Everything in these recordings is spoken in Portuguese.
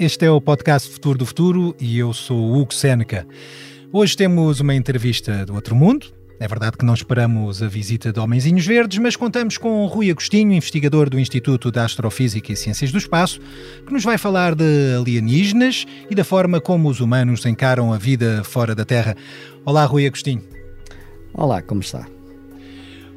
Este é o podcast Futuro do Futuro e eu sou o Hugo Seneca. Hoje temos uma entrevista do outro mundo. É verdade que não esperamos a visita de Homenzinhos Verdes, mas contamos com Rui Agostinho, investigador do Instituto de Astrofísica e Ciências do Espaço, que nos vai falar de alienígenas e da forma como os humanos encaram a vida fora da Terra. Olá, Rui Agostinho. Olá, como está?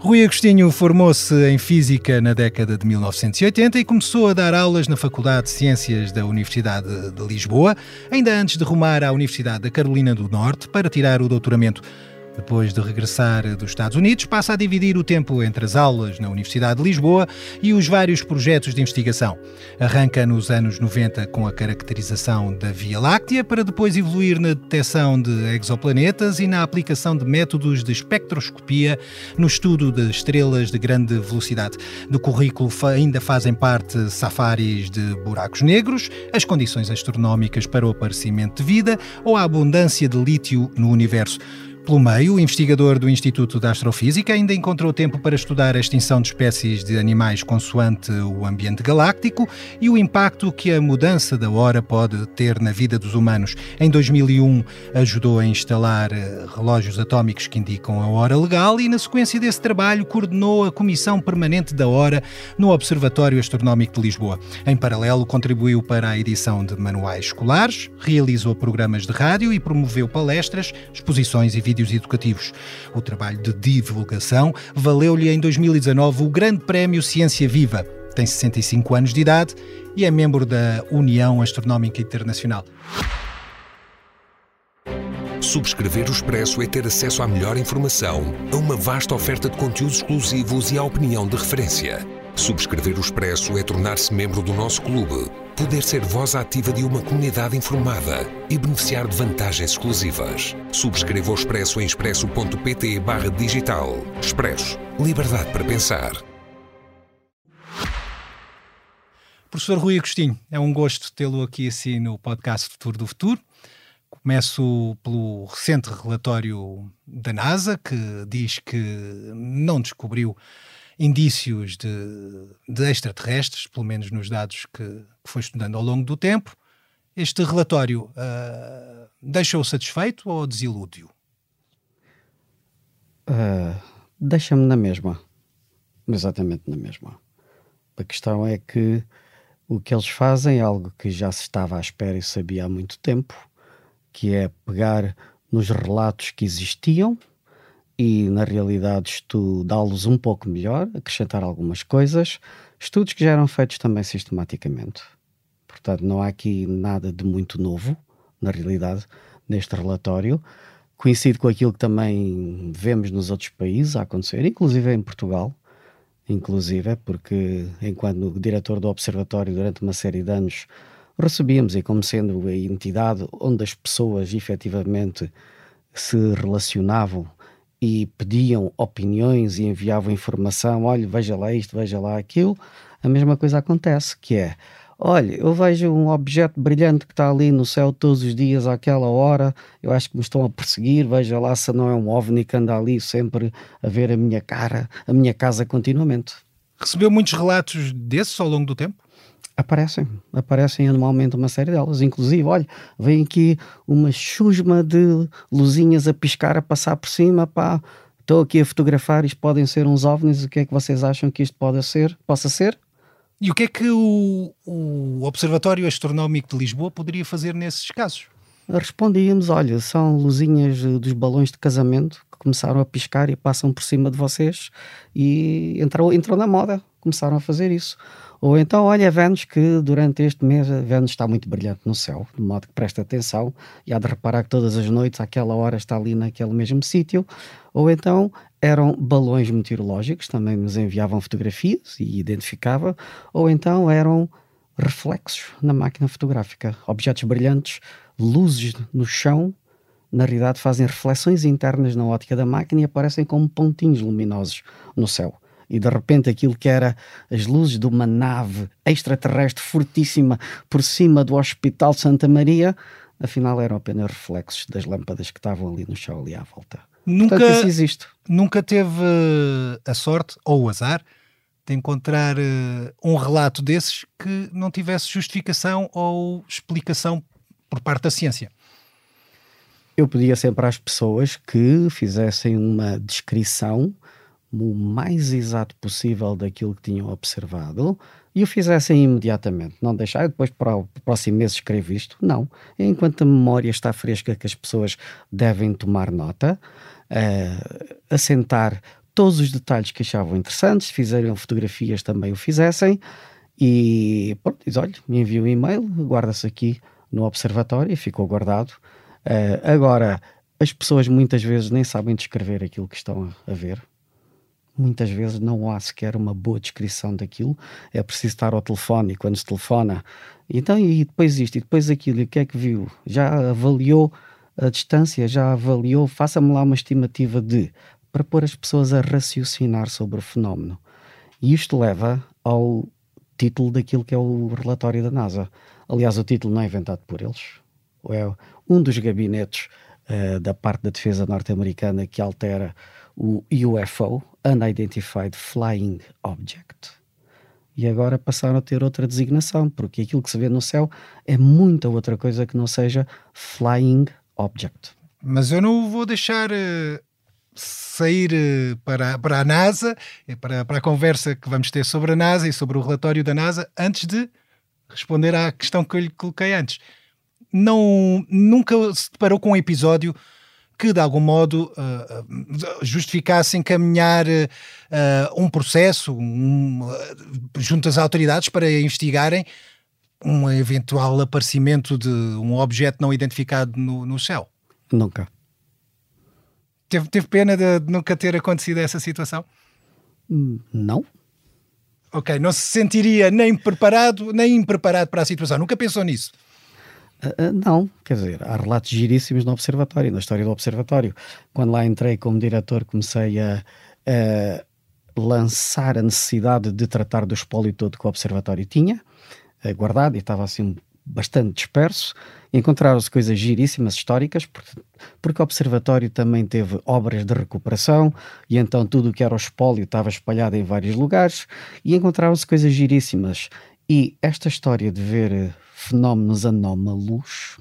Rui Agostinho formou-se em Física na década de 1980 e começou a dar aulas na Faculdade de Ciências da Universidade de Lisboa, ainda antes de rumar à Universidade da Carolina do Norte para tirar o doutoramento. Depois de regressar dos Estados Unidos, passa a dividir o tempo entre as aulas na Universidade de Lisboa e os vários projetos de investigação. Arranca nos anos 90 com a caracterização da Via Láctea, para depois evoluir na detecção de exoplanetas e na aplicação de métodos de espectroscopia no estudo de estrelas de grande velocidade. Do currículo ainda fazem parte safaris de buracos negros, as condições astronómicas para o aparecimento de vida ou a abundância de lítio no universo. Pelo meio, o investigador do Instituto de Astrofísica ainda encontrou tempo para estudar a extinção de espécies de animais consoante o ambiente galáctico e o impacto que a mudança da hora pode ter na vida dos humanos. Em 2001, ajudou a instalar eh, relógios atómicos que indicam a hora legal e, na sequência desse trabalho, coordenou a Comissão Permanente da Hora no Observatório Astronómico de Lisboa. Em paralelo, contribuiu para a edição de manuais escolares, realizou programas de rádio e promoveu palestras, exposições e vídeos vídeos educativos. O trabalho de divulgação valeu-lhe em 2019 o Grande Prémio Ciência Viva. Tem 65 anos de idade e é membro da União Astronómica Internacional. Subscrever o Expresso é ter acesso à melhor informação, a uma vasta oferta de conteúdos exclusivos e à opinião de referência. Subscrever o Expresso é tornar-se membro do nosso clube, poder ser voz ativa de uma comunidade informada e beneficiar de vantagens exclusivas. Subscreva o Expresso em expresso.pt barra digital. Expresso. Liberdade para pensar. Professor Rui Agostinho, é um gosto tê-lo aqui assim no podcast Futuro do Futuro. Começo pelo recente relatório da NASA, que diz que não descobriu indícios de, de extraterrestres, pelo menos nos dados que, que, foi estudando ao longo do tempo. Este relatório uh, deixa-o satisfeito ou desilude-o? Uh, Deixa-me na mesma. Exatamente na mesma. A questão é que o que eles fazem é algo que já se estava à espera e sabia há muito tempo, que é pegar nos relatos que existiam e, na realidade, estudá-los um pouco melhor, acrescentar algumas coisas, estudos que já eram feitos também sistematicamente. Portanto, não há aqui nada de muito novo, na realidade, neste relatório. Coincide com aquilo que também vemos nos outros países a acontecer, inclusive em Portugal, inclusive porque enquanto diretor do observatório durante uma série de anos recebíamos e como sendo a entidade onde as pessoas efetivamente se relacionavam e pediam opiniões e enviavam informação, olha, veja lá isto, veja lá aquilo, a mesma coisa acontece, que é, olha, eu vejo um objeto brilhante que está ali no céu todos os dias àquela hora, eu acho que me estão a perseguir, veja lá se não é um ovni que anda ali sempre a ver a minha cara, a minha casa continuamente. Recebeu muitos relatos desses ao longo do tempo? Aparecem, aparecem anualmente uma série delas. Inclusive, olha, vem aqui uma chusma de luzinhas a piscar, a passar por cima, pá, estou aqui a fotografar, isto podem ser uns ovnis, o que é que vocês acham que isto pode ser, possa ser? E o que é que o, o Observatório Astronómico de Lisboa poderia fazer nesses casos? Respondíamos, olha, são luzinhas dos balões de casamento que começaram a piscar e passam por cima de vocês e entrou, entrou na moda, começaram a fazer isso. Ou então, olha, Vênus, que durante este mês Vênus está muito brilhante no céu, de modo que presta atenção e há de reparar que todas as noites, àquela hora, está ali naquele mesmo sítio. Ou então, eram balões meteorológicos, também nos enviavam fotografias e identificava. Ou então, eram reflexos na máquina fotográfica, objetos brilhantes, luzes no chão, na realidade fazem reflexões internas na ótica da máquina e aparecem como pontinhos luminosos no céu e de repente aquilo que era as luzes de uma nave extraterrestre fortíssima por cima do Hospital Santa Maria, afinal eram apenas reflexos das lâmpadas que estavam ali no chão, ali à volta. Nunca, Portanto, existe. Nunca teve a sorte ou o azar de encontrar uh, um relato desses que não tivesse justificação ou explicação por parte da ciência. Eu pedia sempre às pessoas que fizessem uma descrição o mais exato possível daquilo que tinham observado e o fizessem imediatamente. Não deixar depois para o próximo mês escrever isto. Não. Enquanto a memória está fresca, que as pessoas devem tomar nota, uh, assentar todos os detalhes que achavam interessantes, se fizerem fotografias também o fizessem e pronto, diz, olha, me envia um e-mail, guarda-se aqui no observatório e ficou guardado. Uh, agora, as pessoas muitas vezes nem sabem descrever aquilo que estão a ver, muitas vezes não há sequer uma boa descrição daquilo. É preciso estar ao telefone e quando se telefona, então e depois isto, e depois aquilo, e o que é que viu? Já avaliou a distância, já avaliou, faça-me lá uma estimativa de, para pôr as pessoas a raciocinar sobre o fenómeno. E isto leva ao título daquilo que é o relatório da NASA. Aliás, o título não é inventado por eles. É um dos gabinetes uh, da parte da defesa norte-americana que altera o UFO, Unidentified Flying Object. E agora passaram a ter outra designação, porque aquilo que se vê no céu é muita outra coisa que não seja Flying Object. Mas eu não vou deixar uh, sair uh, para, para a NASA, para, para a conversa que vamos ter sobre a NASA e sobre o relatório da NASA, antes de responder à questão que eu lhe coloquei antes. Não, nunca se deparou com um episódio que de algum modo uh, justificasse encaminhar uh, um processo um, junto às autoridades para investigarem um eventual aparecimento de um objeto não identificado no, no céu? Nunca. Teve, teve pena de, de nunca ter acontecido essa situação? Não. Ok, não se sentiria nem preparado nem impreparado para a situação. Nunca pensou nisso? Uh, não, quer dizer, há relatos giríssimos no Observatório, na história do Observatório. Quando lá entrei como diretor, comecei a, a lançar a necessidade de tratar do espólio todo que o Observatório tinha, uh, guardado, e estava assim bastante disperso. Encontraram-se coisas giríssimas históricas, porque, porque o Observatório também teve obras de recuperação, e então tudo o que era o espólio estava espalhado em vários lugares, e encontraram-se coisas giríssimas. E esta história de ver fenómenos anómalos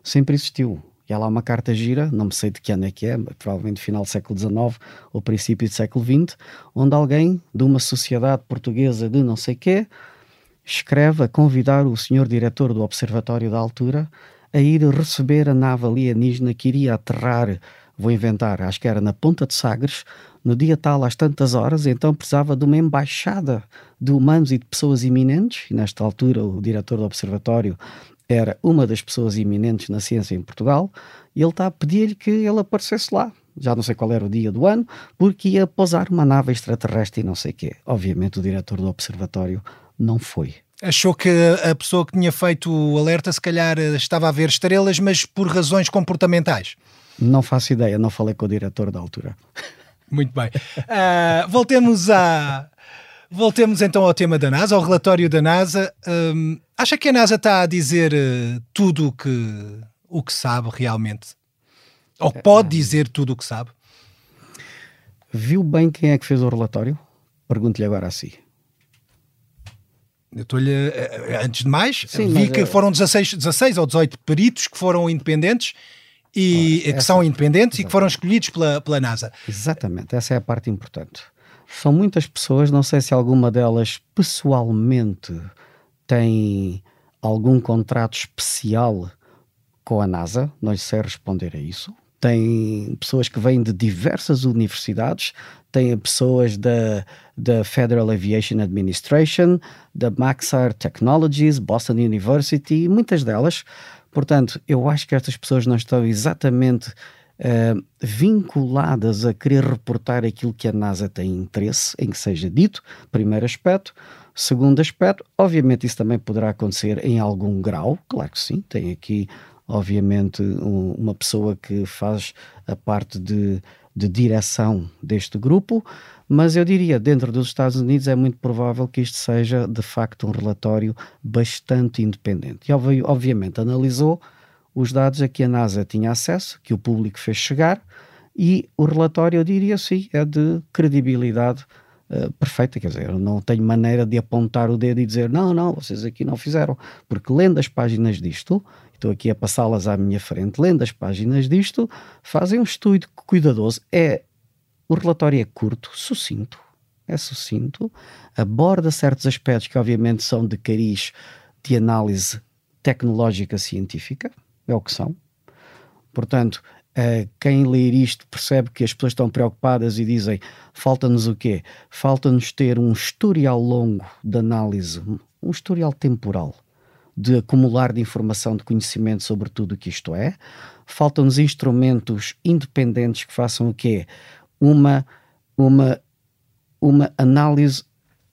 sempre existiu. E há lá uma carta gira, não me sei de que ano é que é, provavelmente final do século XIX ou princípio do século XX, onde alguém de uma sociedade portuguesa de não sei quê escreve a convidar o senhor diretor do Observatório da Altura a ir receber a nave alienígena que iria aterrar, vou inventar, acho que era na Ponta de Sagres, no dia tal, às tantas horas, então precisava de uma embaixada de humanos e de pessoas iminentes, e nesta altura o diretor do observatório era uma das pessoas iminentes na ciência em Portugal, e ele está a pedir que ele aparecesse lá. Já não sei qual era o dia do ano, porque ia pousar uma nave extraterrestre e não sei o quê. Obviamente o diretor do observatório não foi. Achou que a pessoa que tinha feito o alerta se calhar estava a ver estrelas, mas por razões comportamentais? Não faço ideia, não falei com o diretor da altura. Muito bem. Uh, voltemos a. Voltemos então ao tema da NASA, ao relatório da NASA. Um, acha que a NASA está a dizer uh, tudo o que, o que sabe realmente? Ou pode dizer tudo o que sabe? Viu bem quem é que fez o relatório? Pergunto-lhe agora a si. Eu estou-lhe. Antes de mais, Sim, vi que foram 16, 16 ou 18 peritos que foram independentes e que são independentes exatamente. e que foram escolhidos pela, pela NASA. Exatamente, essa é a parte importante. São muitas pessoas, não sei se alguma delas pessoalmente tem algum contrato especial com a NASA, não lhe sei responder a isso. Tem pessoas que vêm de diversas universidades, tem pessoas da, da Federal Aviation Administration, da Maxar Technologies, Boston University, muitas delas Portanto, eu acho que estas pessoas não estão exatamente uh, vinculadas a querer reportar aquilo que a NASA tem interesse em que seja dito, primeiro aspecto. Segundo aspecto, obviamente isso também poderá acontecer em algum grau, claro que sim, tem aqui obviamente um, uma pessoa que faz a parte de, de direção deste grupo, mas eu diria, dentro dos Estados Unidos é muito provável que isto seja de facto um relatório bastante independente. E obviamente analisou os dados a que a NASA tinha acesso, que o público fez chegar, e o relatório, eu diria sim, é de credibilidade uh, perfeita, quer dizer, eu não tenho maneira de apontar o dedo e dizer não, não, vocês aqui não fizeram, porque lendo as páginas disto, estou aqui a passá-las à minha frente, lendo as páginas disto, fazem um estudo cuidadoso. É, o relatório é curto, sucinto, é sucinto, aborda certos aspectos que obviamente são de cariz de análise tecnológica científica, é o que são. Portanto, Uh, quem ler isto percebe que as pessoas estão preocupadas e dizem: falta-nos o quê? Falta-nos ter um historial longo de análise, um historial temporal de acumular de informação, de conhecimento sobre tudo o que isto é. Faltam-nos instrumentos independentes que façam o quê? Uma, uma, uma análise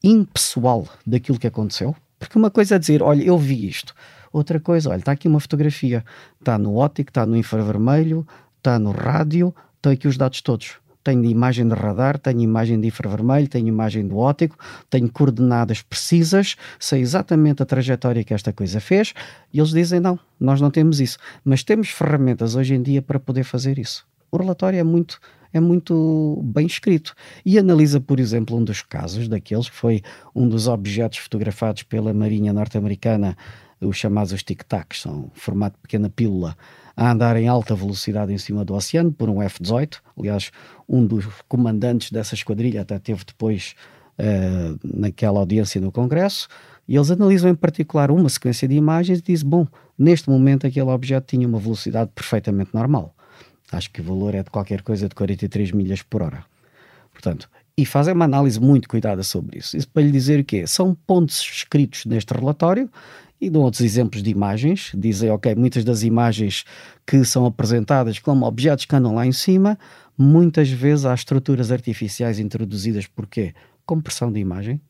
impessoal daquilo que aconteceu. Porque uma coisa é dizer: olha, eu vi isto. Outra coisa, olha, está aqui uma fotografia, está no óptico, está no infravermelho, está no rádio, tem aqui os dados todos. Tenho imagem de radar, tenho imagem de infravermelho, tenho imagem do óptico, tenho coordenadas precisas, sei exatamente a trajetória que esta coisa fez, e eles dizem: não, nós não temos isso. Mas temos ferramentas hoje em dia para poder fazer isso. O relatório é muito, é muito bem escrito e analisa, por exemplo, um dos casos daqueles que foi um dos objetos fotografados pela Marinha norte-americana, os chamados tic-tacs, são formato de pequena pílula a andar em alta velocidade em cima do oceano por um F-18. Aliás, um dos comandantes dessa esquadrilha até teve depois uh, naquela audiência no Congresso. E eles analisam em particular uma sequência de imagens e dizem: bom, neste momento aquele objeto tinha uma velocidade perfeitamente normal. Acho que o valor é de qualquer coisa de 43 milhas por hora. Portanto, e fazem uma análise muito cuidada sobre isso. Isso para lhe dizer o quê? São pontos escritos neste relatório e dão outros exemplos de imagens. Dizem, ok, muitas das imagens que são apresentadas como objetos que andam lá em cima, muitas vezes há estruturas artificiais introduzidas. Porquê? Compressão de imagem,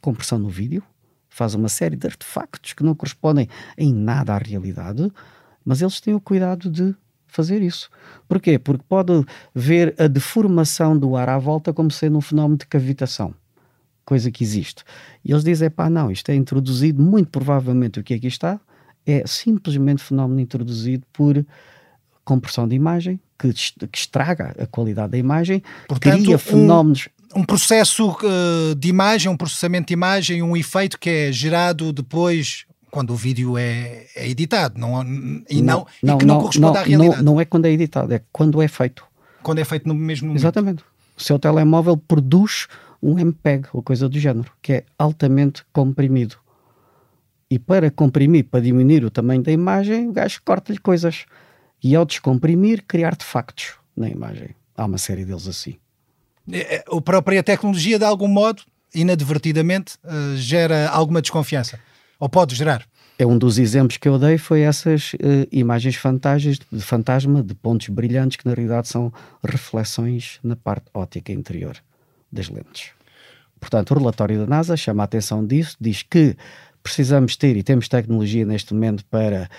compressão no vídeo, faz uma série de artefactos que não correspondem em nada à realidade, mas eles têm o cuidado de fazer isso. Porquê? Porque pode ver a deformação do ar à volta como sendo um fenómeno de cavitação coisa que existe. E eles dizem, pá, não, isto é introduzido, muito provavelmente o que aqui está é simplesmente fenómeno introduzido por compressão de imagem, que, que estraga a qualidade da imagem, Portanto, cria fenómenos... Um, um processo uh, de imagem, um processamento de imagem, um efeito que é gerado depois quando o vídeo é, é editado não, e, não, não, e que não, não corresponde à realidade. Não, não é quando é editado, é quando é feito. Quando é feito no mesmo momento. Exatamente. O seu telemóvel produz um MPEG ou coisa do género, que é altamente comprimido. E para comprimir, para diminuir o tamanho da imagem, o gajo corta-lhe coisas. E ao descomprimir, cria artefactos na imagem. Há uma série deles assim. É, é, a própria tecnologia, de algum modo, inadvertidamente, uh, gera alguma desconfiança. Ou pode gerar. É um dos exemplos que eu dei foi essas uh, imagens fantasmas, de fantasma de pontos brilhantes que na realidade são reflexões na parte óptica interior das lentes. Portanto, o relatório da NASA chama a atenção disso, diz que precisamos ter e temos tecnologia neste momento para,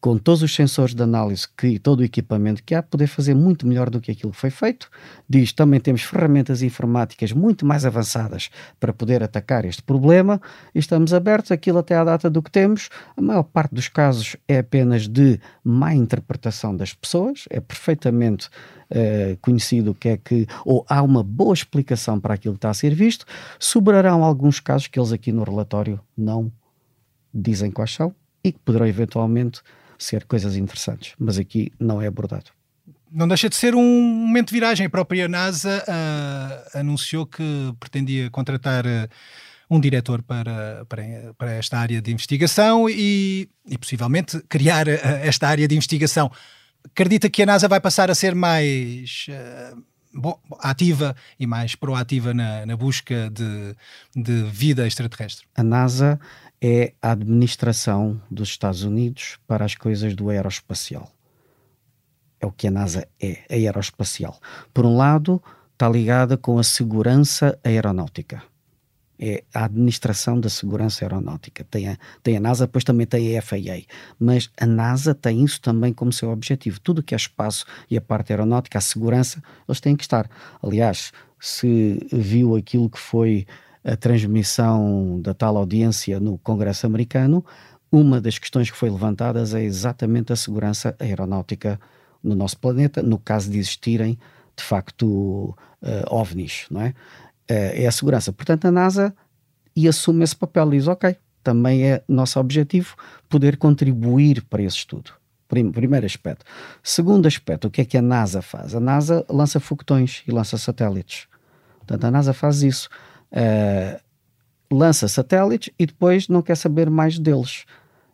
com todos os sensores de análise que, e todo o equipamento que há, poder fazer muito melhor do que aquilo que foi feito. Diz também temos ferramentas informáticas muito mais avançadas para poder atacar este problema e estamos abertos aquilo até à data do que temos. A maior parte dos casos é apenas de má interpretação das pessoas, é perfeitamente uh, conhecido o que é que, ou há uma boa explicação para aquilo que está a ser visto, sobrarão alguns casos que eles aqui no relatório não dizem quais são e que poderão eventualmente ser coisas interessantes, mas aqui não é abordado. Não deixa de ser um momento de viragem. A própria NASA uh, anunciou que pretendia contratar uh, um diretor para, para, para, esta área de investigação e, e possivelmente criar uh, esta área de investigação acredita que a NASA vai passar a ser mais bom, ativa e mais proativa na, na busca de, de vida extraterrestre? A NASA é a administração dos Estados Unidos para as coisas do aeroespacial. É o que a NASA é, aeroespacial. Por um lado, está ligada com a segurança aeronáutica é a Administração da Segurança Aeronáutica. Tem a, tem a NASA, depois também tem a FAA. Mas a NASA tem isso também como seu objetivo. Tudo que é espaço e a parte aeronáutica, a segurança, eles têm que estar. Aliás, se viu aquilo que foi a transmissão da tal audiência no Congresso americano, uma das questões que foi levantadas é exatamente a segurança aeronáutica no nosso planeta, no caso de existirem, de facto, uh, OVNIs, não é? É a segurança. Portanto, a NASA e assume esse papel e diz: ok, também é nosso objetivo poder contribuir para esse estudo. Primeiro aspecto. Segundo aspecto, o que é que a NASA faz? A NASA lança foguetões e lança satélites. Portanto, a NASA faz isso. Uh, lança satélites e depois não quer saber mais deles.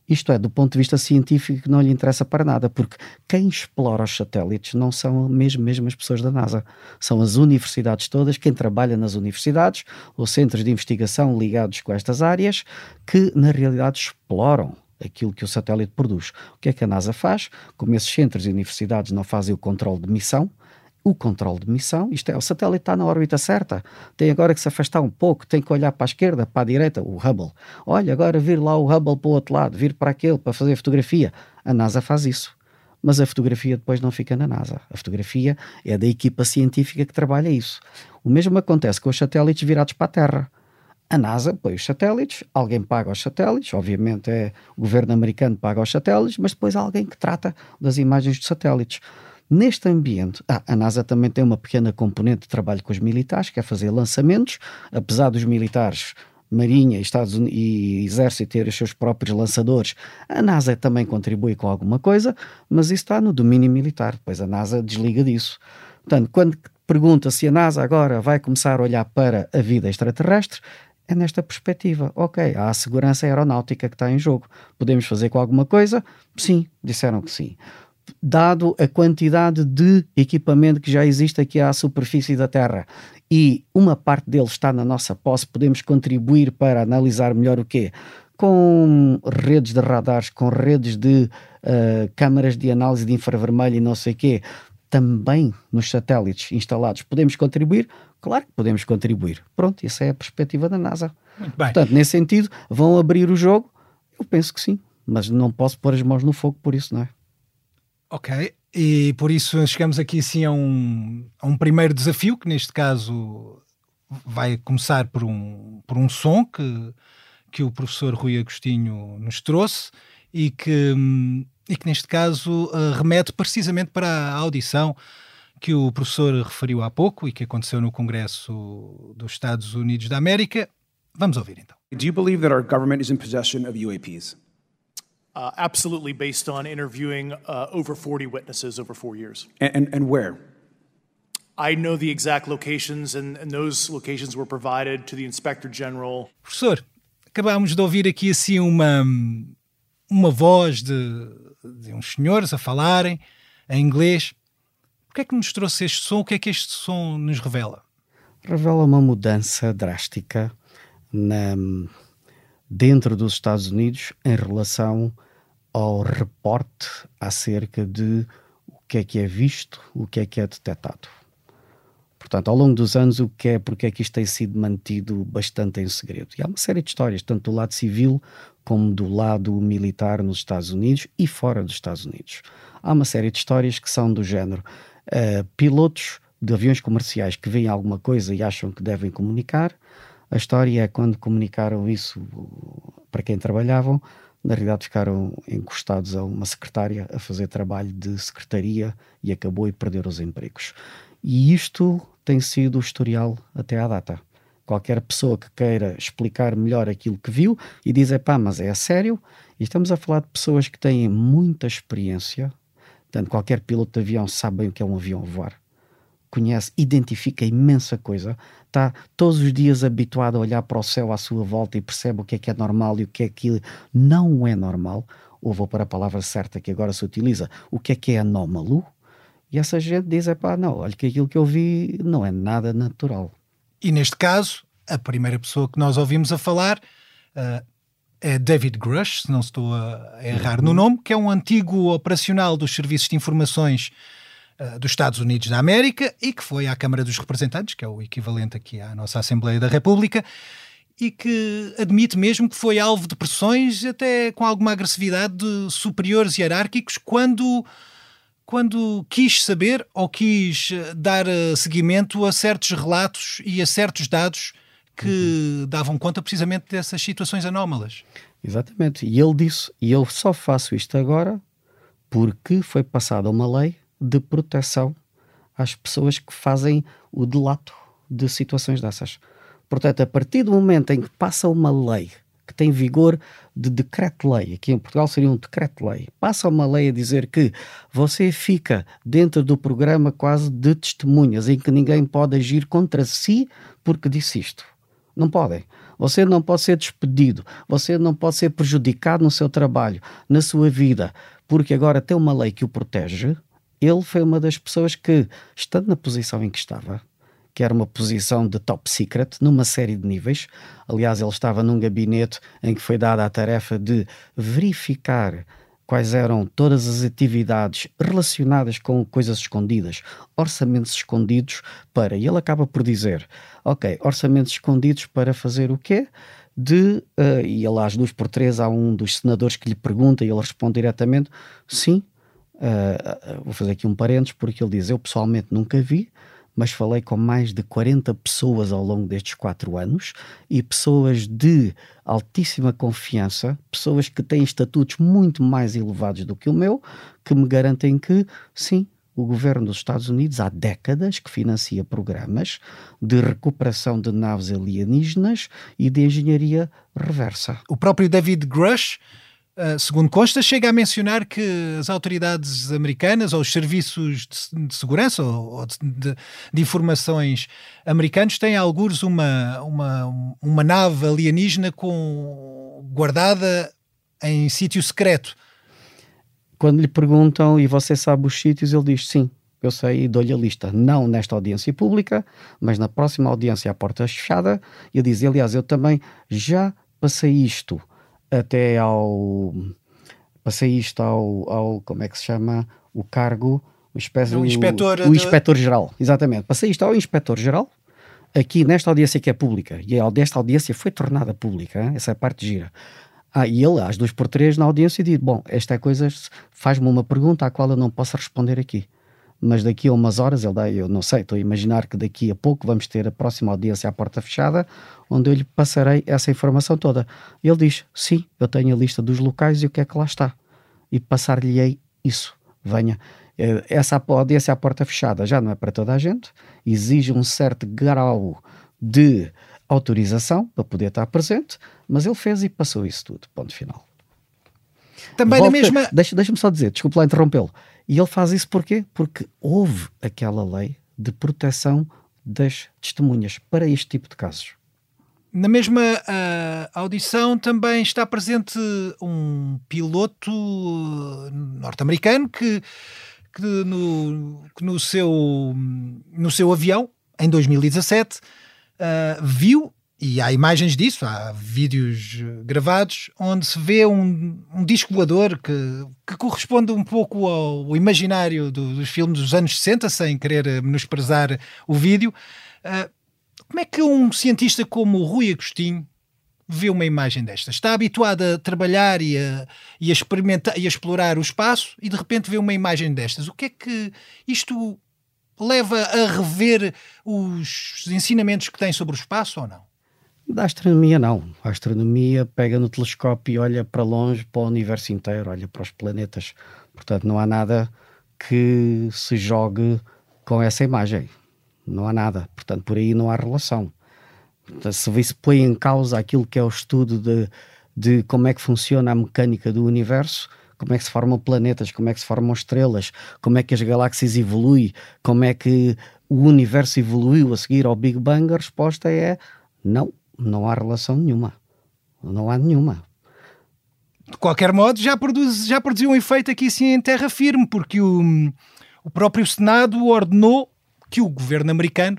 Isto é, do ponto de vista científico, não lhe interessa para nada, porque quem explora os satélites não são mesmo, mesmo as pessoas da NASA. São as universidades todas, quem trabalha nas universidades, ou centros de investigação ligados com estas áreas, que na realidade exploram aquilo que o satélite produz. O que é que a NASA faz? Como esses centros e universidades não fazem o controle de missão, o controle de missão, isto é, o satélite está na órbita certa, tem agora que se afastar um pouco, tem que olhar para a esquerda, para a direita, o Hubble. Olha, agora vir lá o Hubble para o outro lado, vir para aquele para fazer fotografia. A NASA faz isso. Mas a fotografia depois não fica na NASA. A fotografia é da equipa científica que trabalha isso. O mesmo acontece com os satélites virados para a Terra. A NASA põe os satélites, alguém paga os satélites, obviamente é o governo americano paga os satélites, mas depois há alguém que trata das imagens dos satélites. Neste ambiente, ah, a NASA também tem uma pequena componente de trabalho com os militares, que é fazer lançamentos, apesar dos militares Marinha, Estados Unidos e Exército ter os seus próprios lançadores, a NASA também contribui com alguma coisa, mas isso está no domínio militar, pois a NASA desliga disso. Portanto, quando pergunta se a NASA agora vai começar a olhar para a vida extraterrestre, é nesta perspectiva. Ok, há a segurança aeronáutica que está em jogo. Podemos fazer com alguma coisa? Sim, disseram que sim dado a quantidade de equipamento que já existe aqui à superfície da Terra e uma parte dele está na nossa posse, podemos contribuir para analisar melhor o quê? Com redes de radares, com redes de uh, câmaras de análise de infravermelho e não sei o quê, também nos satélites instalados, podemos contribuir? Claro que podemos contribuir. Pronto, essa é a perspectiva da NASA. Portanto, nesse sentido, vão abrir o jogo? Eu penso que sim, mas não posso pôr as mãos no fogo por isso, não é? Ok, e por isso chegamos aqui assim a um, a um primeiro desafio, que neste caso vai começar por um, por um som que, que o professor Rui Agostinho nos trouxe e que, e que neste caso uh, remete precisamente para a audição que o professor referiu há pouco e que aconteceu no Congresso dos Estados Unidos da América. Vamos ouvir então. Do you believe that our government is in possession of UAPs? Uh, absolutely, based on interviewing uh, over 40 witnesses over four years. And, and, and, where? I know the exact locations, and, and those locations were provided to the Inspector General. Professor, acabámos de ouvir aqui assim uma, uma voz de, de uns senhores a falarem em inglês. O que é que nos trouxe este som? O que é que este som nos revela? Revela uma mudança drástica na, dentro dos Estados Unidos em relação ao reporte acerca de o que é que é visto, o que é que é detectado. Portanto, ao longo dos anos, o que é, porque é que isto tem sido mantido bastante em segredo. E há uma série de histórias, tanto do lado civil como do lado militar nos Estados Unidos e fora dos Estados Unidos. Há uma série de histórias que são do género uh, pilotos de aviões comerciais que veem alguma coisa e acham que devem comunicar. A história é quando comunicaram isso para quem trabalhavam, na realidade ficaram encostados a uma secretária a fazer trabalho de secretaria e acabou e perder os empregos. E isto tem sido o historial até à data. Qualquer pessoa que queira explicar melhor aquilo que viu e dizer, pá, mas é a sério, e estamos a falar de pessoas que têm muita experiência, portanto, qualquer piloto de avião sabe bem o que é um avião voar conhece, identifica imensa coisa, está todos os dias habituado a olhar para o céu à sua volta e percebe o que é que é normal e o que é que não é normal, ou vou para a palavra certa que agora se utiliza, o que é que é anómalo, e essa gente diz, é pá, não, olha que aquilo que eu vi não é nada natural. E neste caso, a primeira pessoa que nós ouvimos a falar uh, é David Grush, se não estou a errar uhum. no nome, que é um antigo operacional dos serviços de informações uh, dos Estados Unidos da América e que foi à Câmara dos Representantes, que é o equivalente aqui à nossa Assembleia da República, e que admite mesmo que foi alvo de pressões, até com alguma agressividade de superiores hierárquicos, quando, quando quis saber ou quis eh, dar eh, seguimento a certos relatos e a certos dados que uhum. davam conta precisamente dessas situações anómalas. Exatamente. E ele disse: e eu só faço isto agora porque foi passada uma lei de proteção às pessoas que fazem o delato de situações dessas. Portanto, a partir do momento em que passa uma lei que tem vigor de decreto-lei, aqui em Portugal seria um decreto-lei, passa uma lei a dizer que você fica dentro do programa quase de testemunhas, em que ninguém pode agir contra si porque disse isto. Não podem. Você não pode ser despedido, você não pode ser prejudicado no seu trabalho, na sua vida, porque agora tem uma lei que o protege. Ele foi uma das pessoas que, estando na posição em que estava, que era uma posição de top secret, numa série de níveis. Aliás, ele estava num gabinete em que foi dada a tarefa de verificar quais eram todas as atividades relacionadas com coisas escondidas, orçamentos escondidos para. E ele acaba por dizer: Ok, orçamentos escondidos para fazer o quê? De, uh, e ele às duas por três há um dos senadores que lhe pergunta e ele responde diretamente: Sim, uh, vou fazer aqui um parênteses, porque ele diz: Eu pessoalmente nunca vi, mas falei com mais de 40 pessoas ao longo destes quatro anos e pessoas de altíssima confiança, pessoas que têm estatutos muito mais elevados do que o meu, que me garantem que, sim, o governo dos Estados Unidos há décadas que financia programas de recuperação de naves alienígenas e de engenharia reversa. O próprio David Grush segundo consta, chega a mencionar que as autoridades americanas ou os serviços de, de segurança ou, ou de, de, de, informações americanos têm alguns uma, uma, uma nave alienígena com, guardada em sítio secreto. Quando lhe perguntam e você sabe os sítios, ele diz sim, eu sei e dou-lhe a lista. Não nesta audiência pública, mas na próxima audiência à porta fechada. E diz, aliás, eu também já passei isto até ao. Passei isto ao, ao. Como é que se chama? O cargo. O, espécie, o inspetor. O, o inspetor-geral, exatamente. Passei isto ao inspetor-geral, aqui nesta audiência que é pública. E esta audiência foi tornada pública, hein? essa é a parte gira. Ah, e ele, às duas por três, na audiência, diz: Bom, esta é coisa, faz-me uma pergunta à qual eu não posso responder aqui mas daqui a umas horas, ele dá, eu não sei, estou a imaginar que daqui a pouco vamos ter a próxima audiência à porta fechada, onde eu lhe passarei essa informação toda. Ele diz: Sim, eu tenho a lista dos locais e o que é que lá está. E passar-lhe-ei isso. Venha. Eh, essa audiência à porta fechada já não é para toda a gente, exige um certo grau de autorização para poder estar presente, mas ele fez e passou isso tudo. Ponto final. Também Volta, na mesma. Deixa-me deixa só dizer, desculpe lá interrompê-lo. E ele faz isso porquê? Porque houve aquela lei de proteção das testemunhas para este tipo de casos. Na mesma uh, audição também está presente um piloto norte-americano que, que, no, que no, seu, no seu avião, em 2017, uh, ah, viu e há imagens disso, há vídeos gravados onde se vê um, um disco voador que, que corresponde um pouco ao imaginário do, dos filmes dos anos 60, sem querer menosprezar o vídeo. Uh, como é que um cientista como o Rui Agostinho vê uma imagem desta? Está habituado a trabalhar e a, e a experimentar e a explorar o espaço e de repente vê uma imagem destas. O que é que isto leva a rever os ensinamentos que tem sobre o espaço ou não? Da astronomia, não. A astronomia pega no telescópio e olha para longe, para o universo inteiro, olha para os planetas. Portanto, não há nada que se jogue com essa imagem. Não há nada. Portanto, por aí não há relação. Portanto, se se põe em causa aquilo que é o estudo de, de como é que funciona a mecânica do universo, como é que se formam planetas, como é que se formam estrelas, como é que as galáxias evoluem, como é que o universo evoluiu a seguir ao Big Bang, a resposta é não não há relação nenhuma. Não há nenhuma. De qualquer modo, já, produz, já produziu um efeito aqui sim em terra firme, porque o, o próprio Senado ordenou que o governo americano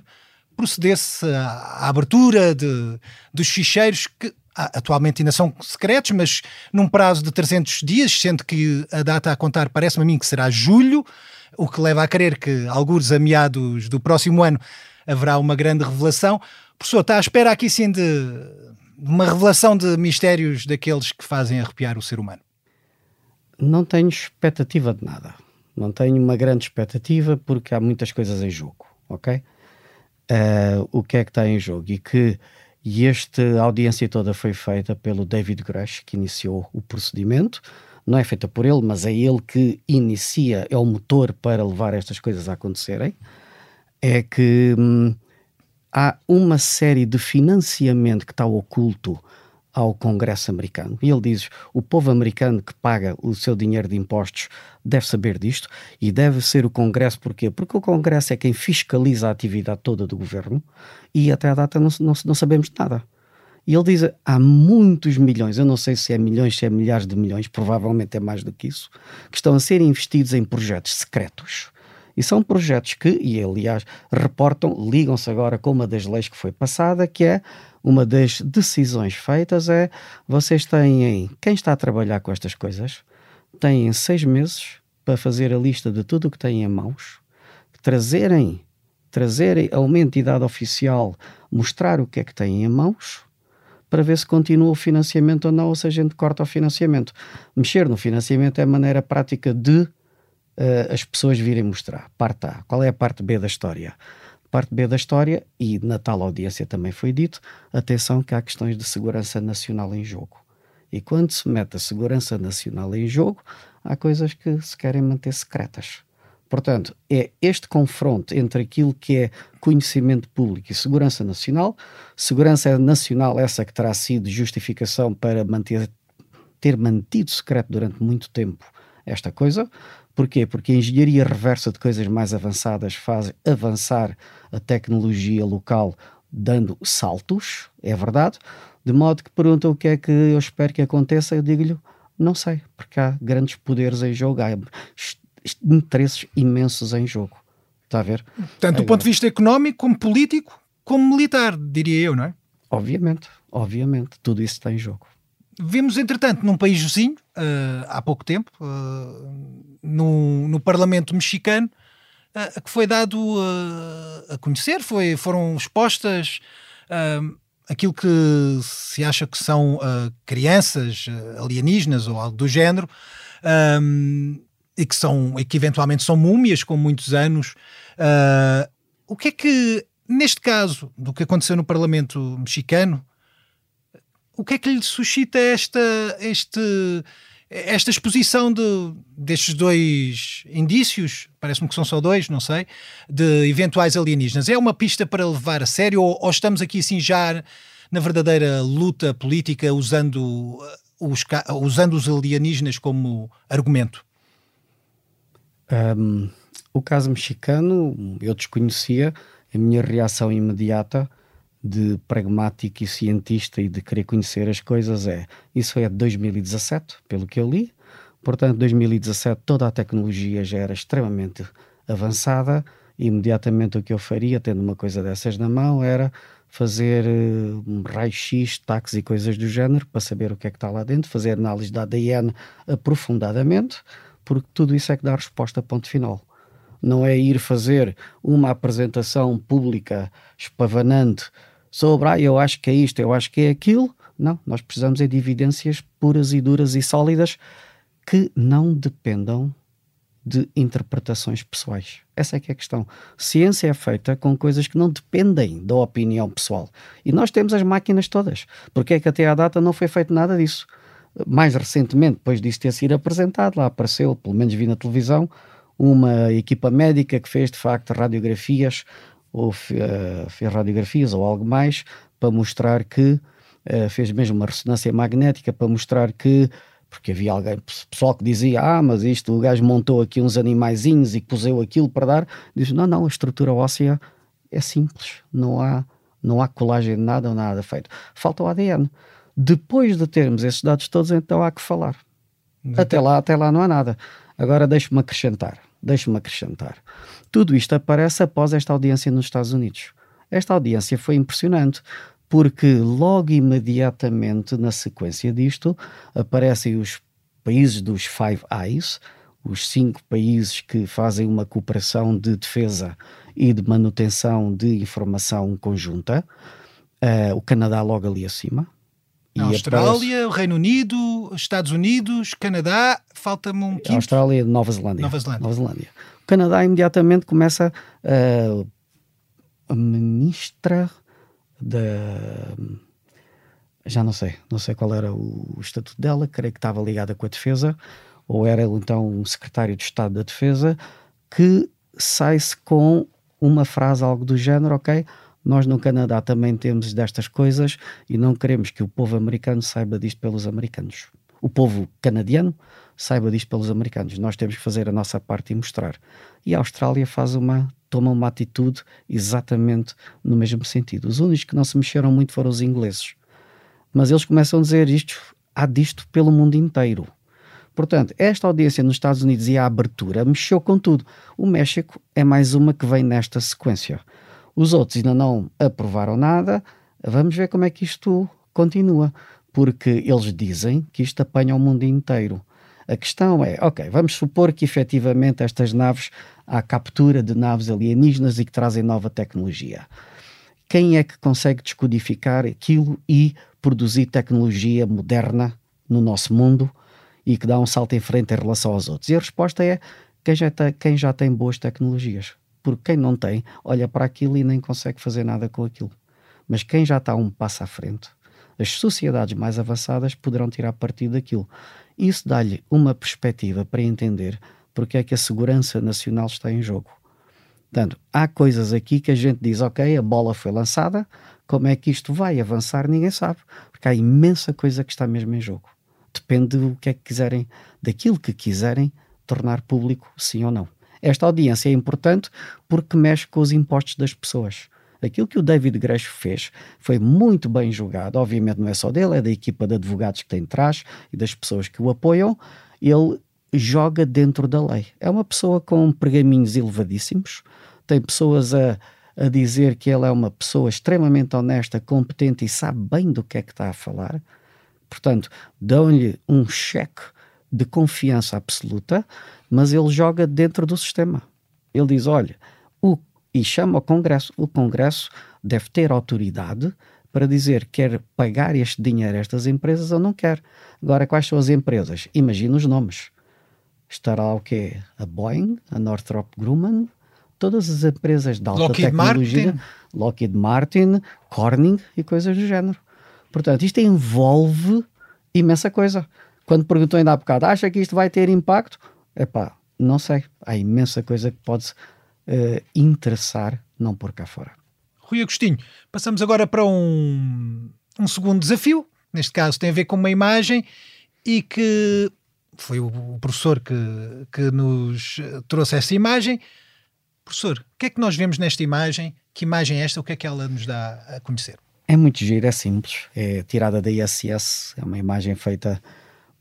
procedesse à, abertura de, dos ficheiros que atualmente ainda são secretos, mas num prazo de 300 dias, sendo que a data a contar parece-me a mim que será julho, o que leva a crer que, alguns a meados do próximo ano, haverá uma grande revelação. Professor, está à espera aqui sim de uma revelação de mistérios daqueles que fazem arrepiar o ser humano? Não tenho expectativa de nada. Não tenho uma grande expectativa porque há muitas coisas em jogo, ok? Uh, o que é que está em jogo? E que e esta audiência toda foi feita pelo David Grush, que iniciou o procedimento. Não é feita por ele, mas é ele que inicia, é o motor para levar estas coisas a acontecerem. É que hum, há uma série de financiamento que está oculto ao Congresso americano. E ele diz: o povo americano que paga o seu dinheiro de impostos deve saber disto e deve ser o Congresso. Porquê? Porque o Congresso é quem fiscaliza a atividade toda do governo e até à data não, não, não sabemos nada. E ele diz: há muitos milhões, eu não sei se é milhões, se é milhares de milhões, provavelmente é mais do que isso, que estão a ser investidos em projetos secretos. E são projetos que, e aliás, reportam, ligam-se agora com uma das leis que foi passada, que é uma das decisões feitas é vocês têm, quem está a trabalhar com estas coisas, têm seis meses para fazer a lista de tudo o que têm em mãos, trazerem, trazerem a uma entidade oficial, mostrar o que é que têm em mãos, para ver se continua o financiamento ou não, ou se a gente corta o financiamento. Mexer no financiamento é a maneira prática de uh, as pessoas virem mostrar. Parte A. Qual é a parte B da história? Parte B da história, e na tal audiência também foi dito, atenção que há questões de segurança nacional em jogo. E quando se mete a segurança nacional em jogo, há coisas que se querem manter secretas. Portanto, é este confronto entre aquilo que é conhecimento público e segurança nacional. Segurança nacional, essa que terá sido justificação para manter, ter mantido secreto durante muito tempo esta coisa. Porquê? Porque a engenharia reversa de coisas mais avançadas faz avançar a tecnologia local dando saltos, é verdade, de modo que pergunta o que é que eu espero que aconteça, eu digo-lhe, não sei, porque há grandes poderes em jogo, há interesses imensos em jogo. Está a ver? Tanto do ponto de vista económico, como político, como militar, diria eu, não é? Obviamente, obviamente, tudo isso está em jogo. Vimos, entretanto, num país vizinho, uh, há pouco tempo, uh, no, no Parlamento mexicano, uh, que foi dado a conhecer, foi, foram expostas aquilo que se acha que são crianças alienígenas ou algo do género. E que são e que eventualmente são múmias com muitos anos. o que é que, neste caso, do que aconteceu no Parlamento mexicano, o que é que lhe suscita esta, este, esta exposição de, destes dois indícios, parece-me que são só dois, não sei, de eventuais alienígenas? É uma pista para levar a sério ou, ou estamos aqui assim já na verdadeira luta política usando uh, os, usando os alienígenas como argumento? Um, o caso mexicano eu desconhecia, a minha reação imediata de pragmático e cientista e de querer conhecer as coisas é. Isso é de 2017, pelo que eu li. Portanto, 2017 toda a tecnologia já era extremamente avançada imediatamente o que eu faria, tendo uma coisa dessas na mão, era fazer uh, um raio-x, taques e coisas do género para saber o que é que está lá dentro, fazer análise da ADN aprofundadamente, porque tudo isso é que dá resposta ponto final não é ir fazer uma apresentação pública espavanante sobre, ah, eu acho que é isto, eu acho que é aquilo. Não, nós precisamos é de evidências puras e duras e sólidas que não dependam de interpretações pessoais. Essa é que é a questão. Ciência é feita com coisas que não dependem da opinião pessoal. E nós temos as máquinas todas. Porque é que até à data não foi feito nada disso? Mais recentemente, depois disso ter sido apresentado, lá apareceu, pelo menos vi na televisão, uma equipa médica que fez de facto radiografias ou uh, fez radiografias ou algo mais para mostrar que uh, fez mesmo uma ressonância magnética para mostrar que porque havia alguém, pessoal que dizia, ah, mas isto, o gajo montou aqui uns animaizinhos e puseu aquilo para dar, diz, não, não, a estrutura óssea é simples, não há, não há colagem de nada ou nada feito. Falta o ADN. Depois de termos esses dados todos, então há que falar. Até lá, até lá não há nada. Agora deixe-me acrescentar. Deixe-me acrescentar. Tudo isto aparece após esta audiência nos Estados Unidos. Esta audiência foi impressionante, porque logo imediatamente na sequência disto aparecem os países dos Five Eyes, os cinco países que fazem uma cooperação de defesa e de manutenção de informação conjunta. Uh, o Canadá logo ali acima, a Austrália, aparece... Reino Unido, Estados Unidos, Canadá, falta-me um quinto. Austrália e Nova Zelândia. Nova Zelândia. Nova Zelândia. O Canadá imediatamente começa uh, a ministra da. Já não sei, não sei qual era o, o estatuto dela, creio que estava ligada com a defesa, ou era então um secretário de Estado da Defesa, que sai-se com uma frase algo do género, ok, Nós no Canadá também temos destas coisas e não queremos que o povo americano saiba disto pelos americanos. O povo canadiano saiba disto pelos americanos. Nós temos que fazer a nossa parte e mostrar. E a Austrália faz uma toma uma atitude exatamente no mesmo sentido. Os únicos que não se mexeram muito foram os ingleses. Mas eles começam a dizer isto, há disto pelo mundo inteiro. Portanto, esta audiência nos Estados Unidos e a abertura mexeu com tudo. O México é mais uma que vem nesta sequência. Os outros ainda não aprovaram nada. Vamos ver como é que isto continua. Porque eles dizem que isto apanha o mundo inteiro. A questão é, ok, vamos supor que efetivamente estas naves, há captura de naves alienígenas e que trazem nova tecnologia. Quem é que consegue descodificar aquilo e produzir tecnologia moderna no nosso mundo e que dá um salto em frente em relação aos outros? E a resposta é quem já, tem, quem já tem boas tecnologias. Porque quem não tem, olha para aquilo e nem consegue fazer nada com aquilo. Mas quem já está um passo à frente, as sociedades mais avançadas poderão tirar partido daquilo. Isso dá-lhe uma perspectiva para entender porque é que a segurança nacional está em jogo. Portanto, há coisas aqui que a gente diz, ok, a bola foi lançada, como é que isto vai avançar, ninguém sabe, porque há imensa coisa que está mesmo em jogo. Depende do que é que quiserem, daquilo que quiserem tornar público, sim ou não. Esta audiência é importante porque mexe com os impostos das pessoas. Aquilo que o David Gresh fez foi muito bem julgado. Obviamente não é só dele, é da equipa de advogados que tem atrás e das pessoas que o apoiam. Ele joga dentro da lei. É uma pessoa com pergaminhos elevadíssimos, tem pessoas a, a dizer que ele é uma pessoa extremamente honesta, competente e sabe bem do que é que está a falar. Portanto, dão-lhe um cheque de confiança absoluta, mas ele joga dentro do sistema. Ele diz: olha, o e chama o Congresso. O Congresso deve ter autoridade para dizer quer pagar este dinheiro a estas empresas ou não quer. Agora, quais são as empresas? Imagina os nomes. Estará o quê? A Boeing, a Northrop Grumman, todas as empresas de alta Lockheed tecnologia, Martin. Lockheed Martin, Corning e coisas do género. Portanto, isto envolve imensa coisa. Quando perguntou ainda há bocado, acha que isto vai ter impacto? Epá, não sei. Há imensa coisa que pode uh, interessar não pôr cá fora. Rui Agostinho, passamos agora para um, um segundo desafio. Neste caso tem a ver com uma imagem e que foi o professor que, que nos trouxe essa imagem. Professor, o que é que nós vemos nesta imagem? Que imagem é esta? O que é que ela nos dá a conhecer? É muito giro, é simples. É tirada da ISS, é uma imagem feita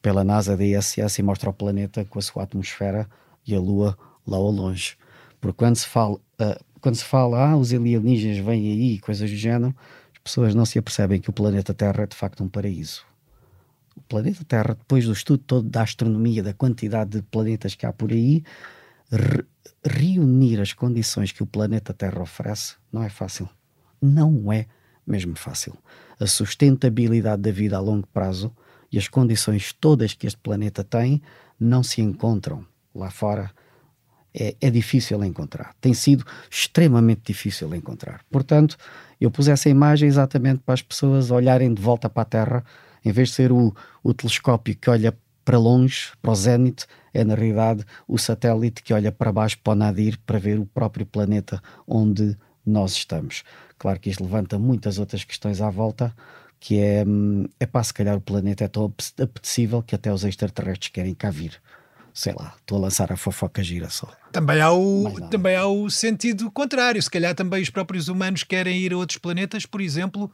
pela NASA da ISS e mostra o planeta com a sua atmosfera e a Lua lá ao longe. Porque quando se fala, uh, quando se fala, ah, os alienígenas vêm aí, coisas do género, as pessoas não se apercebem que o planeta Terra é de facto um paraíso. O planeta Terra, depois do estudo todo da astronomia, da quantidade de planetas que há por aí, re reunir as condições que o planeta Terra oferece não é fácil. Não é mesmo fácil. A sustentabilidade da vida a longo prazo e as condições todas que este planeta tem não se encontram lá fora é, é difícil encontrar. Tem sido extremamente difícil encontrar. Portanto, eu pus essa imagem exatamente para as pessoas olharem de volta para a Terra, em vez de ser o, o telescópio que olha para longe, para o zénite, é na realidade o satélite que olha para baixo para o Nadir para ver o próprio planeta onde nós estamos. Claro que isto levanta muitas outras questões à volta, que é, hum, é para se calhar o planeta é tão apetecível que até os extraterrestres querem cá vir sei lá, estou a lançar a fofoca gira só. Também há, o, também há o sentido contrário. Se calhar também os próprios humanos querem ir a outros planetas, por exemplo,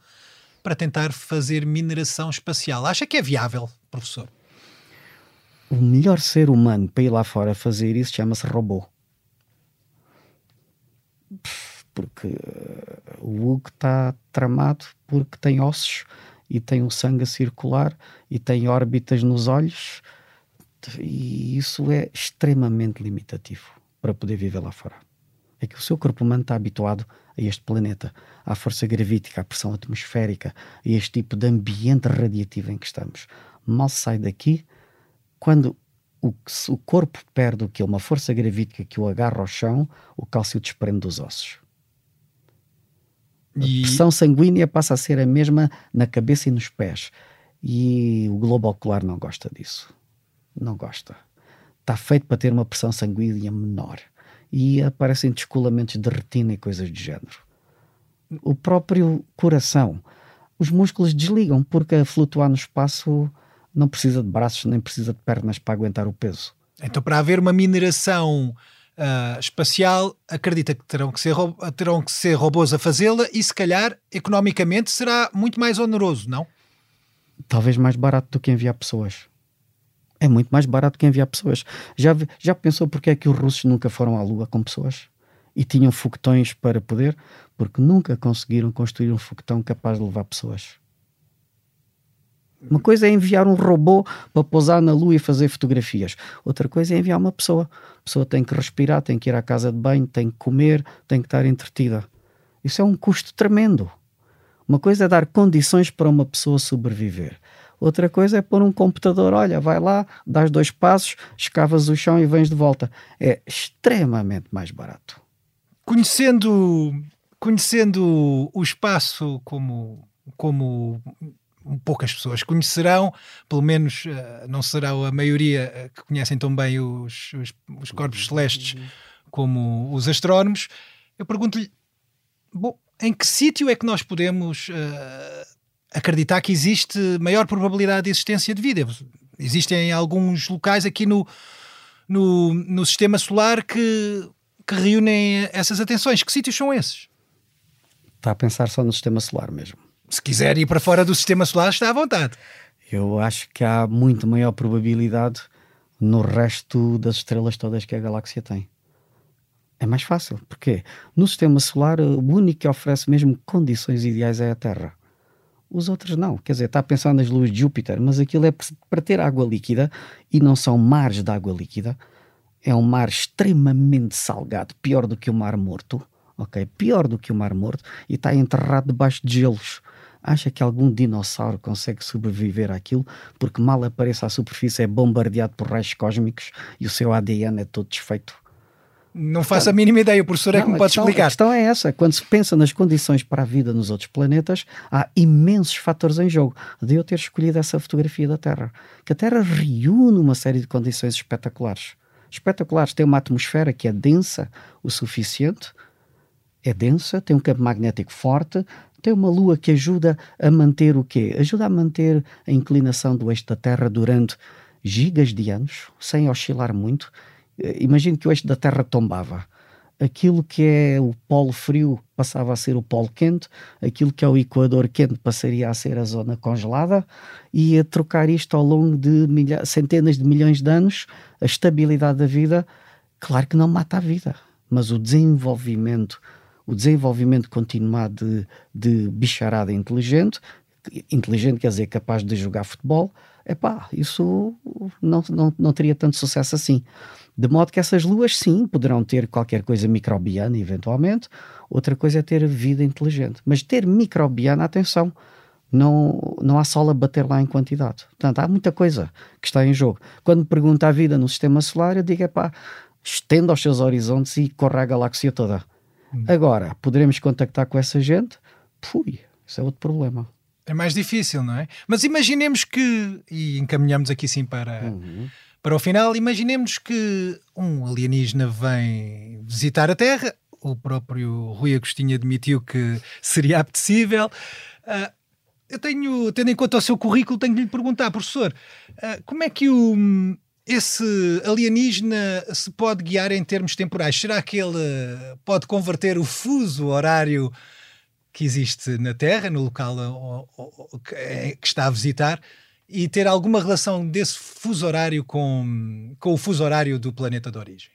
para tentar fazer mineração espacial. Acha que é viável, professor? O melhor ser humano para ir lá fora fazer isso chama-se robô. Porque uh, o Hugo está tramado porque tem ossos e tem o sangue a circular e tem órbitas nos olhos e isso é extremamente limitativo para poder viver lá fora. É que o seu corpo humano está habituado a este planeta, à força gravítica, à pressão atmosférica, a este tipo de ambiente radiativo em que estamos. Mal sai daqui, quando o, o corpo perde o que é uma força gravítica que o agarra ao chão, o cálcio desprende dos ossos. E... A pressão sanguínea passa a ser a mesma na cabeça e nos pés. E o globo ocular não gosta disso não gosta. Está feito para ter uma pressão sanguínea menor. E aparecem descolamentos de retina e coisas do género. o próprio coração. Os músculos desligam porque a flutuar no espaço não precisa de braços nem precisa de pernas para aguentar o peso. Então, para haver uma mineração uh, espacial, acredita que terão que, ser, terão que ser robôs a fazê-la e, se calhar, economicamente será muito mais oneroso, não? Talvez mais barato do que enviar pessoas. É muito mais barato que enviar pessoas. Já, já pensou porque é que os russos nunca foram à Lua com pessoas? E tinham foguetões para poder? Porque nunca conseguiram construir um foguetão capaz de levar pessoas. Uma coisa é enviar um robô para pousar na lua e fazer fotografias. Outra coisa é enviar uma pessoa. A pessoa tem que respirar, tem que ir à casa de banho, tem que comer, tem que estar entretida. Isso é um custo tremendo. Uma coisa é dar condições para uma pessoa sobreviver. Outra coisa é pôr um computador, olha, vai lá, dás dois passos, escavas o chão e vens de volta. É extremamente mais barato. Conhecendo, conhecendo o espaço como, como poucas pessoas conhecerão, pelo menos uh, não será a maioria eh, que conhecem tão bem os, os, os corpos celestes como os astrónomos. Eu pergunto-lhe, bom, em que sítio é que nós podemos uh, acreditar que existe maior probabilidade de existência de vida? Existem alguns locais aqui no, no, no sistema solar que, que reúnem essas atenções. Que sítios são esses? Está a pensar só no sistema solar mesmo se quiser ir para fora do sistema solar, está à vontade. Eu acho que há muito maior probabilidade no resto das estrelas todas que a galáxia tem. É mais fácil. Porquê? No sistema solar, o único que oferece mesmo condições ideais é a Terra. Os outros não. Quer dizer, está a pensar nas luas de Júpiter, mas aquilo é para ter água líquida e não são mares de água líquida. É um mar extremamente salgado, pior do que o Mar Morto. Ok? Pior do que o Mar Morto e está enterrado debaixo de gelos acha que algum dinossauro consegue sobreviver àquilo porque mal apareça à superfície é bombardeado por raios cósmicos e o seu ADN é todo desfeito? Não faço a mínima ideia, o professor é que me pode questão, explicar. A questão é essa: quando se pensa nas condições para a vida nos outros planetas, há imensos fatores em jogo. De eu ter escolhido essa fotografia da Terra, que a Terra reúne uma série de condições espetaculares. Espetaculares, tem uma atmosfera que é densa o suficiente, é densa, tem um campo magnético forte, tem uma lua que ajuda a manter o quê? Ajuda a manter a inclinação do eixo da Terra durante gigas de anos, sem oscilar muito. Eh, imagine que o eixo da Terra tombava. Aquilo que é o polo frio passava a ser o polo quente, aquilo que é o equador quente passaria a ser a zona congelada, e a trocar isto ao longo de milha centenas de milhões de anos, a estabilidade da vida, claro que não mata a vida, mas o desenvolvimento o desenvolvimento continuado de, de bicharada inteligente, inteligente quer dizer capaz de jogar futebol, epá, isso não, não, não teria tanto sucesso assim. De modo que essas luas, sim, poderão ter qualquer coisa microbiana, eventualmente. Outra coisa é ter vida inteligente. Mas ter microbiana, atenção, não, não há sol a bater lá em quantidade. Portanto, há muita coisa que está em jogo. Quando me pergunta a vida no sistema solar, eu digo, é pá, estenda os seus horizontes e corra a galáxia toda. Agora, poderemos contactar com essa gente? Fui, isso é outro problema. É mais difícil, não é? Mas imaginemos que, e encaminhamos aqui sim para, uhum. para o final, imaginemos que um alienígena vem visitar a Terra, o próprio Rui Agostinho admitiu que seria apetecível. Uh, eu tenho, tendo em conta o seu currículo, tenho de lhe perguntar, professor, uh, como é que o, esse alienígena se pode guiar em termos temporais? Será que ele pode converter o fuso horário que existe na Terra, no local é, que está a visitar, e ter alguma relação desse fuso horário com, com o fuso horário do planeta de origem?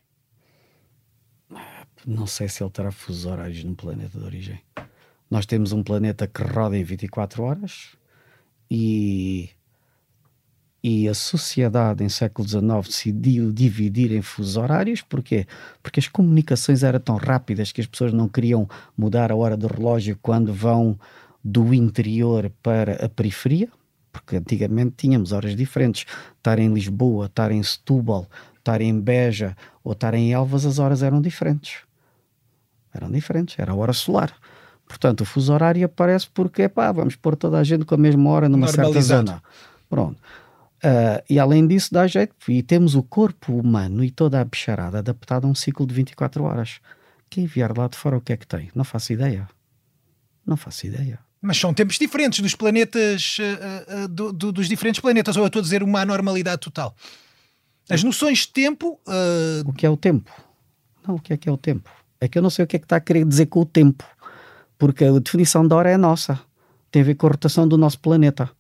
Não sei se ele terá fusos horários no planeta de origem. Nós temos um planeta que roda em 24 horas e e a sociedade em século XIX decidiu dividir em fusos horários, porquê? Porque as comunicações eram tão rápidas que as pessoas não queriam mudar a hora do relógio quando vão do interior para a periferia, porque antigamente tínhamos horas diferentes. Estar em Lisboa, estar em Setúbal, estar em Beja ou estar em Elvas, as horas eram diferentes. Eram diferentes, era a hora solar. Portanto, o fuso horário aparece porque, pá, vamos pôr toda a gente com a mesma hora numa certa zona. Pronto. Uh, e além disso, dá jeito. E temos o corpo humano e toda a bicharada adaptada a um ciclo de 24 horas. Quem vier lá de fora, o que é que tem? Não faço ideia. Não faço ideia. Mas são tempos diferentes dos planetas, uh, uh, do, do, dos diferentes planetas, ou eu estou a dizer uma anormalidade total? As noções de tempo. O que é o tempo? Não, o que é que é o tempo? É que eu não sei o que é que está a querer dizer com o tempo, porque a definição da hora é nossa, tem a ver com a rotação do nosso planeta.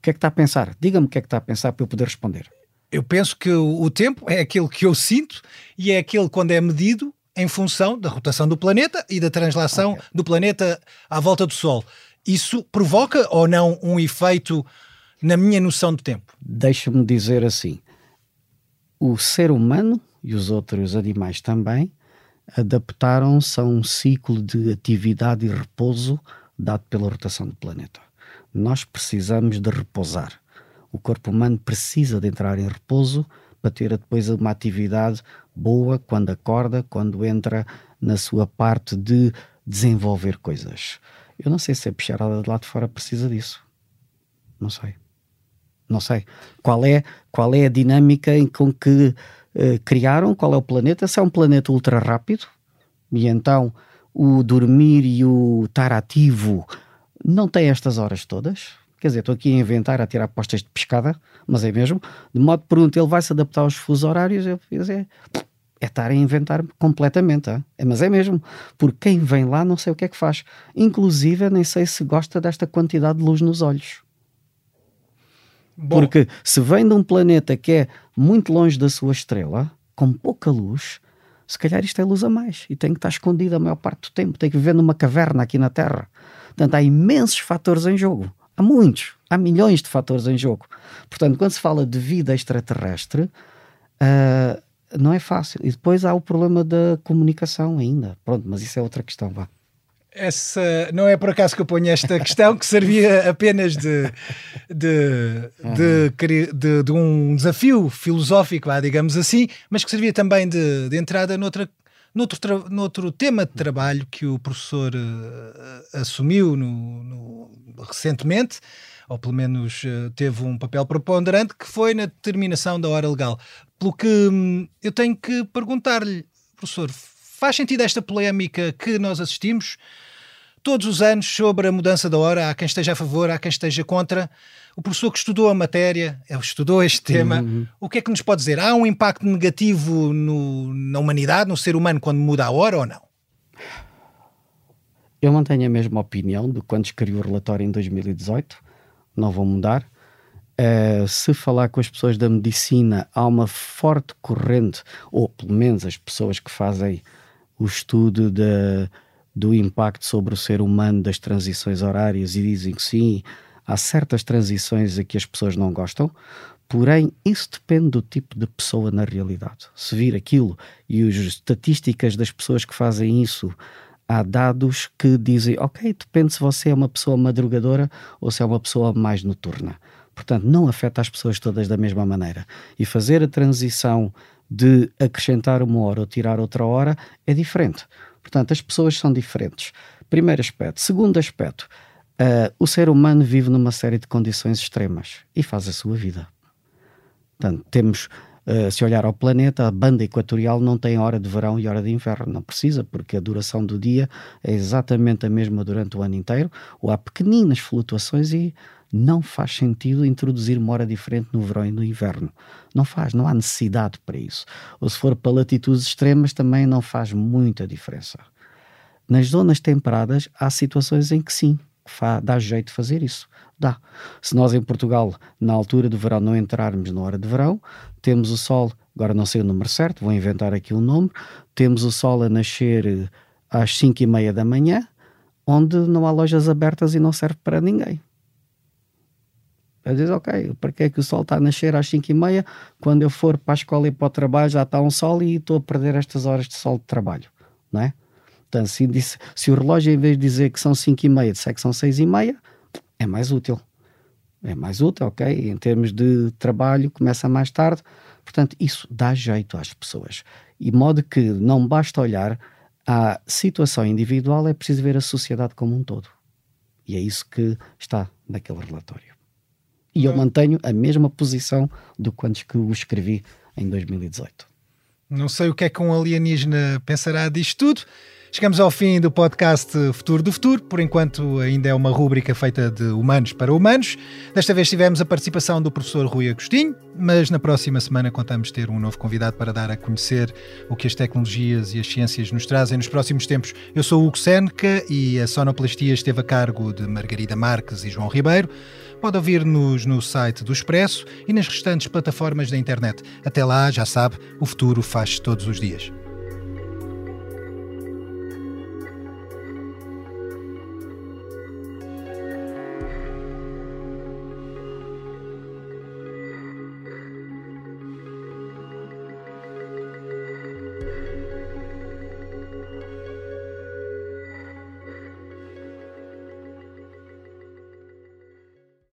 O que é que está a pensar? Diga-me o que é que está a pensar para eu poder responder. Eu penso que o tempo é aquilo que eu sinto e é aquele quando é medido em função da rotação do planeta e da translação okay. do planeta à volta do Sol. Isso provoca ou não um efeito na minha noção de tempo? Deixa-me dizer assim: o ser humano e os outros animais também adaptaram-se a um ciclo de atividade e repouso dado pela rotação do planeta. Nós precisamos de repousar. O corpo humano precisa de entrar em repouso para ter depois uma atividade boa quando acorda, quando entra na sua parte de desenvolver coisas. Eu não sei se a picharada de lá de fora precisa disso. Não sei. Não sei. Qual é, qual é a dinâmica em com que uh, criaram? Qual é o planeta? Se é um planeta ultra rápido e então o dormir e o estar ativo não tem estas horas todas. Quer dizer, estou aqui a inventar, a tirar postas de pescada, mas é mesmo. De modo pergunto, ele vai se adaptar aos fusos horários? Eu é, é estar a inventar completamente. É, mas é mesmo. Porque quem vem lá não sei o que é que faz. Inclusive, nem sei se gosta desta quantidade de luz nos olhos. Bom. Porque se vem de um planeta que é muito longe da sua estrela, com pouca luz, se calhar isto é luz a mais e tem que estar escondido a maior parte do tempo, tem que viver numa caverna aqui na Terra. Portanto, há imensos fatores em jogo. Há muitos, há milhões de fatores em jogo. Portanto, quando se fala de vida extraterrestre, uh, não é fácil. E depois há o problema da comunicação ainda. Pronto, mas isso é outra questão, vá. Essa não é por acaso que eu ponho esta questão que servia apenas de, de, de, de, de um desafio filosófico, digamos assim, mas que servia também de, de entrada noutra, noutro, noutro tema de trabalho que o professor uh, assumiu no, no, recentemente, ou pelo menos uh, teve um papel preponderante, que foi na determinação da hora legal. Pelo que hum, eu tenho que perguntar-lhe, professor, faz sentido esta polémica que nós assistimos todos os anos sobre a mudança da hora? Há quem esteja a favor, há quem esteja contra. O professor que estudou a matéria, ele estudou este tema, uhum. o que é que nos pode dizer? Há um impacto negativo no, na humanidade, no ser humano, quando muda a hora ou não? Eu mantenho a mesma opinião de quando escrevi o relatório em 2018, não vou mudar. Uh, se falar com as pessoas da medicina, há uma forte corrente, ou pelo menos as pessoas que fazem o estudo de, do impacto sobre o ser humano das transições horárias e dizem que sim, há certas transições a que as pessoas não gostam, porém isso depende do tipo de pessoa na realidade. Se vir aquilo e as estatísticas das pessoas que fazem isso há dados que dizem, ok, depende se você é uma pessoa madrugadora ou se é uma pessoa mais noturna. Portanto, não afeta as pessoas todas da mesma maneira. E fazer a transição de acrescentar uma hora ou tirar outra hora é diferente. Portanto, as pessoas são diferentes. Primeiro aspecto. Segundo aspecto, uh, o ser humano vive numa série de condições extremas e faz a sua vida. Portanto, temos, uh, se olhar ao planeta, a banda equatorial não tem hora de verão e hora de inverno. Não precisa, porque a duração do dia é exatamente a mesma durante o ano inteiro, ou há pequeninas flutuações e não faz sentido introduzir uma hora diferente no verão e no inverno. Não faz, não há necessidade para isso. Ou se for para latitudes extremas, também não faz muita diferença. Nas zonas temperadas, há situações em que sim, dá jeito fazer isso. Dá. Se nós em Portugal, na altura do verão, não entrarmos na hora de verão, temos o sol, agora não sei o número certo, vou inventar aqui um número, temos o sol a nascer eh, às 5 e meia da manhã, onde não há lojas abertas e não serve para ninguém. Às vezes, ok, para que é que o sol está a nascer às 5 e meia? Quando eu for para a escola e para o trabalho já está um sol e estou a perder estas horas de sol de trabalho, não é? Portanto, se, disse, se o relógio, em vez de dizer que são 5 e meia, disser que são 6 e meia, é mais útil. É mais útil, ok? Em termos de trabalho, começa mais tarde. Portanto, isso dá jeito às pessoas. E modo que não basta olhar à situação individual, é preciso ver a sociedade como um todo. E é isso que está naquele relatório. E eu mantenho a mesma posição do quando que o escrevi em 2018. Não sei o que é que um alienígena pensará disto tudo. Chegamos ao fim do podcast Futuro do Futuro. Por enquanto, ainda é uma rúbrica feita de humanos para humanos. Desta vez tivemos a participação do professor Rui Agostinho, mas na próxima semana contamos ter um novo convidado para dar a conhecer o que as tecnologias e as ciências nos trazem nos próximos tempos. Eu sou Hugo Seneca e a sonoplastia esteve a cargo de Margarida Marques e João Ribeiro. Pode ouvir-nos no site do Expresso e nas restantes plataformas da internet. Até lá, já sabe, o futuro faz todos os dias.